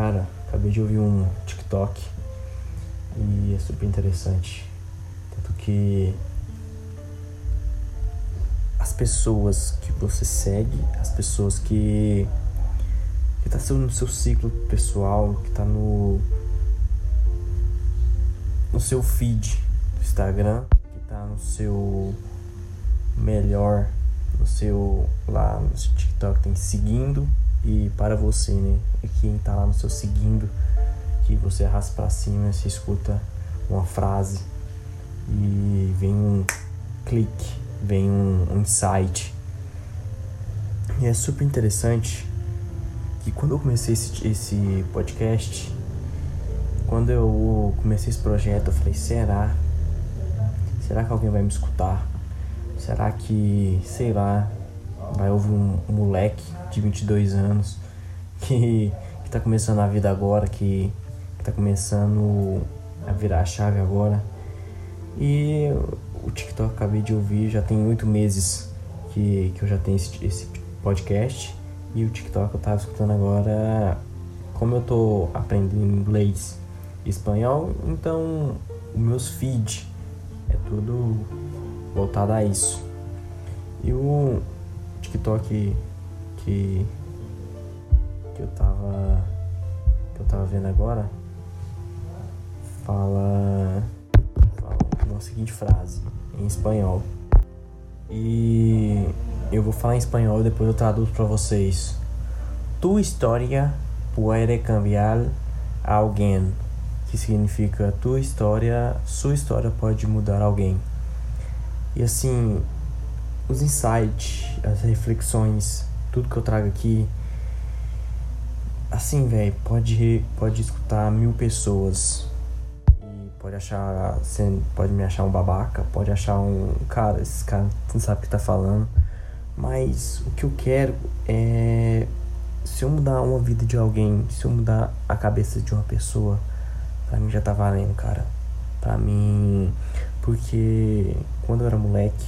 Cara, acabei de ouvir um TikTok e é super interessante. Tanto que as pessoas que você segue, as pessoas que que tá no seu ciclo pessoal, que tá no no seu feed do Instagram, que tá no seu melhor, no seu lá no seu TikTok tem seguindo e para você, né? E quem tá lá no seu seguindo, que você arrasta para cima, você escuta uma frase e vem um clique, vem um, um insight. E é super interessante que quando eu comecei esse, esse podcast, quando eu comecei esse projeto, eu falei: será? Será que alguém vai me escutar? Será que, sei lá, vai ouvir um, um moleque de 22 anos que, que tá começando a vida agora, que, que tá começando a virar a chave agora? E o TikTok acabei de ouvir, já tem oito meses que, que eu já tenho esse, esse podcast. E o TikTok eu tava escutando agora, como eu tô aprendendo inglês espanhol, então os meus feed é tudo voltado a isso. E o TikTok que que eu tava que eu tava vendo agora fala fala uma seguinte frase em espanhol. E eu vou falar em espanhol e depois eu traduzo para vocês. Tu história pode cambiar alguém que significa tua história, sua história pode mudar alguém. E assim, os insights, as reflexões, tudo que eu trago aqui, assim, velho, pode pode escutar mil pessoas e pode achar, pode me achar um babaca, pode achar um cara, esse cara não sabe o que tá falando, mas o que eu quero é se eu mudar uma vida de alguém, se eu mudar a cabeça de uma pessoa, Pra mim já tá valendo, cara. Pra mim. Porque quando eu era moleque,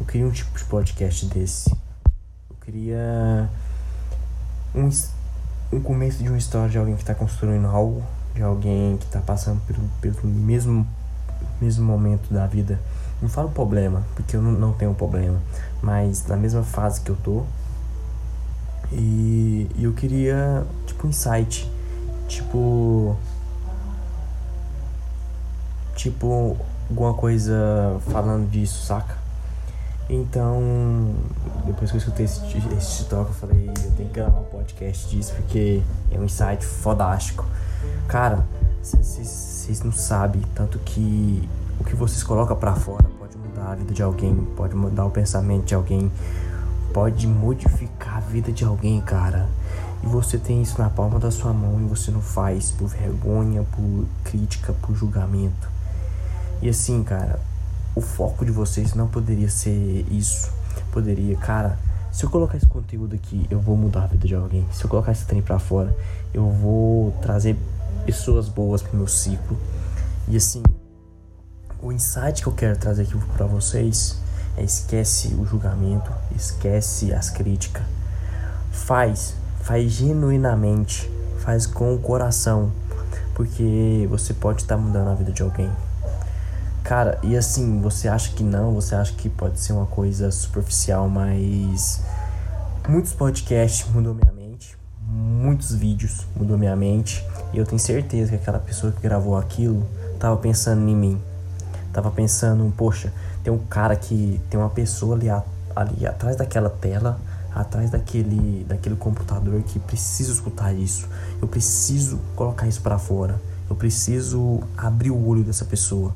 eu queria um tipo de podcast desse. Eu queria. Um, um começo de uma história de alguém que tá construindo algo, de alguém que tá passando pelo, pelo mesmo, mesmo momento da vida. Não falo problema, porque eu não, não tenho problema, mas na mesma fase que eu tô. E, e eu queria, tipo, um insight. Tipo, tipo alguma coisa falando disso, saca? Então, depois que eu escutei esse, esse TikTok, eu falei, eu tenho que gravar um podcast disso porque é um insight fodástico. Cara, vocês não sabem tanto que o que vocês colocam para fora pode mudar a vida de alguém, pode mudar o pensamento de alguém, pode modificar a vida de alguém, cara. E você tem isso na palma da sua mão e você não faz por vergonha, por crítica, por julgamento. E assim, cara, o foco de vocês não poderia ser isso. Poderia, cara, se eu colocar esse conteúdo aqui, eu vou mudar a vida de alguém. Se eu colocar esse trem pra fora, eu vou trazer pessoas boas pro meu ciclo. E assim, o insight que eu quero trazer aqui para vocês é esquece o julgamento, esquece as críticas. Faz, faz genuinamente, faz com o coração, porque você pode estar tá mudando a vida de alguém. Cara, e assim, você acha que não, você acha que pode ser uma coisa superficial, mas muitos podcasts mudou minha mente, muitos vídeos mudou minha mente, e eu tenho certeza que aquela pessoa que gravou aquilo tava pensando em mim. Tava pensando, poxa, tem um cara que tem uma pessoa ali, ali atrás daquela tela, atrás daquele daquele computador que precisa escutar isso. Eu preciso colocar isso para fora. Eu preciso abrir o olho dessa pessoa.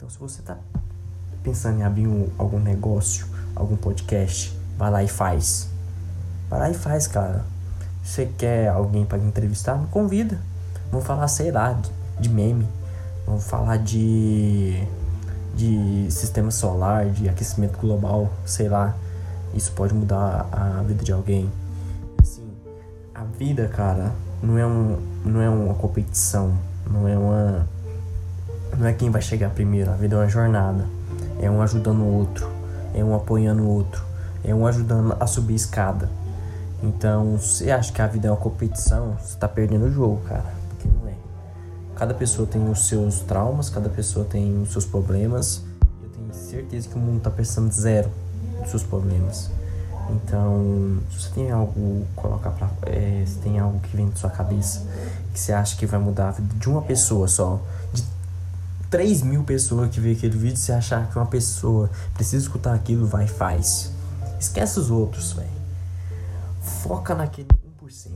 Então, se você está pensando em abrir um, algum negócio, algum podcast, vai lá e faz. Vai lá e faz, cara. Você quer alguém para entrevistar, me convida. Vamos falar, sei lá, de, de meme. Vamos falar de de sistema solar, de aquecimento global, sei lá. Isso pode mudar a vida de alguém. Assim, a vida, cara, não é um não é uma competição, não é uma não é quem vai chegar primeiro, a vida é uma jornada. É um ajudando o outro, é um apoiando o outro, é um ajudando a subir a escada. Então, se você acha que a vida é uma competição, você tá perdendo o jogo, cara. Porque não é. Cada pessoa tem os seus traumas, cada pessoa tem os seus problemas. Eu tenho certeza que o mundo tá pensando zero dos seus problemas. Então, se você tem algo colocar para, é, se tem algo que vem na sua cabeça que você acha que vai mudar a vida de uma pessoa só, de 3 mil pessoas que vê aquele vídeo, você achar que uma pessoa precisa escutar aquilo, vai faz. Esquece os outros, velho. Foca naquele 1%,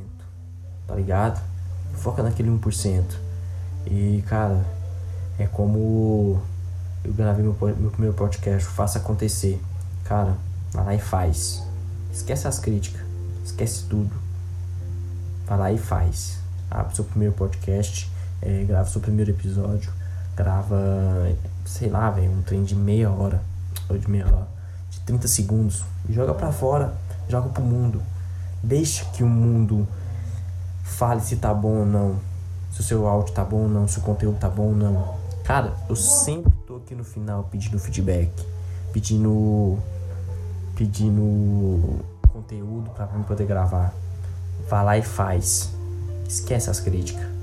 tá ligado? Foca naquele 1%. E, cara, é como eu gravei meu, meu primeiro podcast, Faça Acontecer. Cara, vai lá e faz. Esquece as críticas, esquece tudo. Vai lá e faz. Abre seu primeiro podcast, é, grava seu primeiro episódio, grava, sei lá, velho, um trem de meia hora, ou de meia hora, de 30 segundos, joga pra fora, joga pro mundo. Deixa que o mundo fale se tá bom ou não, se o seu áudio tá bom ou não, se o conteúdo tá bom ou não. Cara, eu sempre tô aqui no final pedindo feedback, pedindo pedindo conteúdo para poder gravar. Vá lá e faz. Esquece as críticas.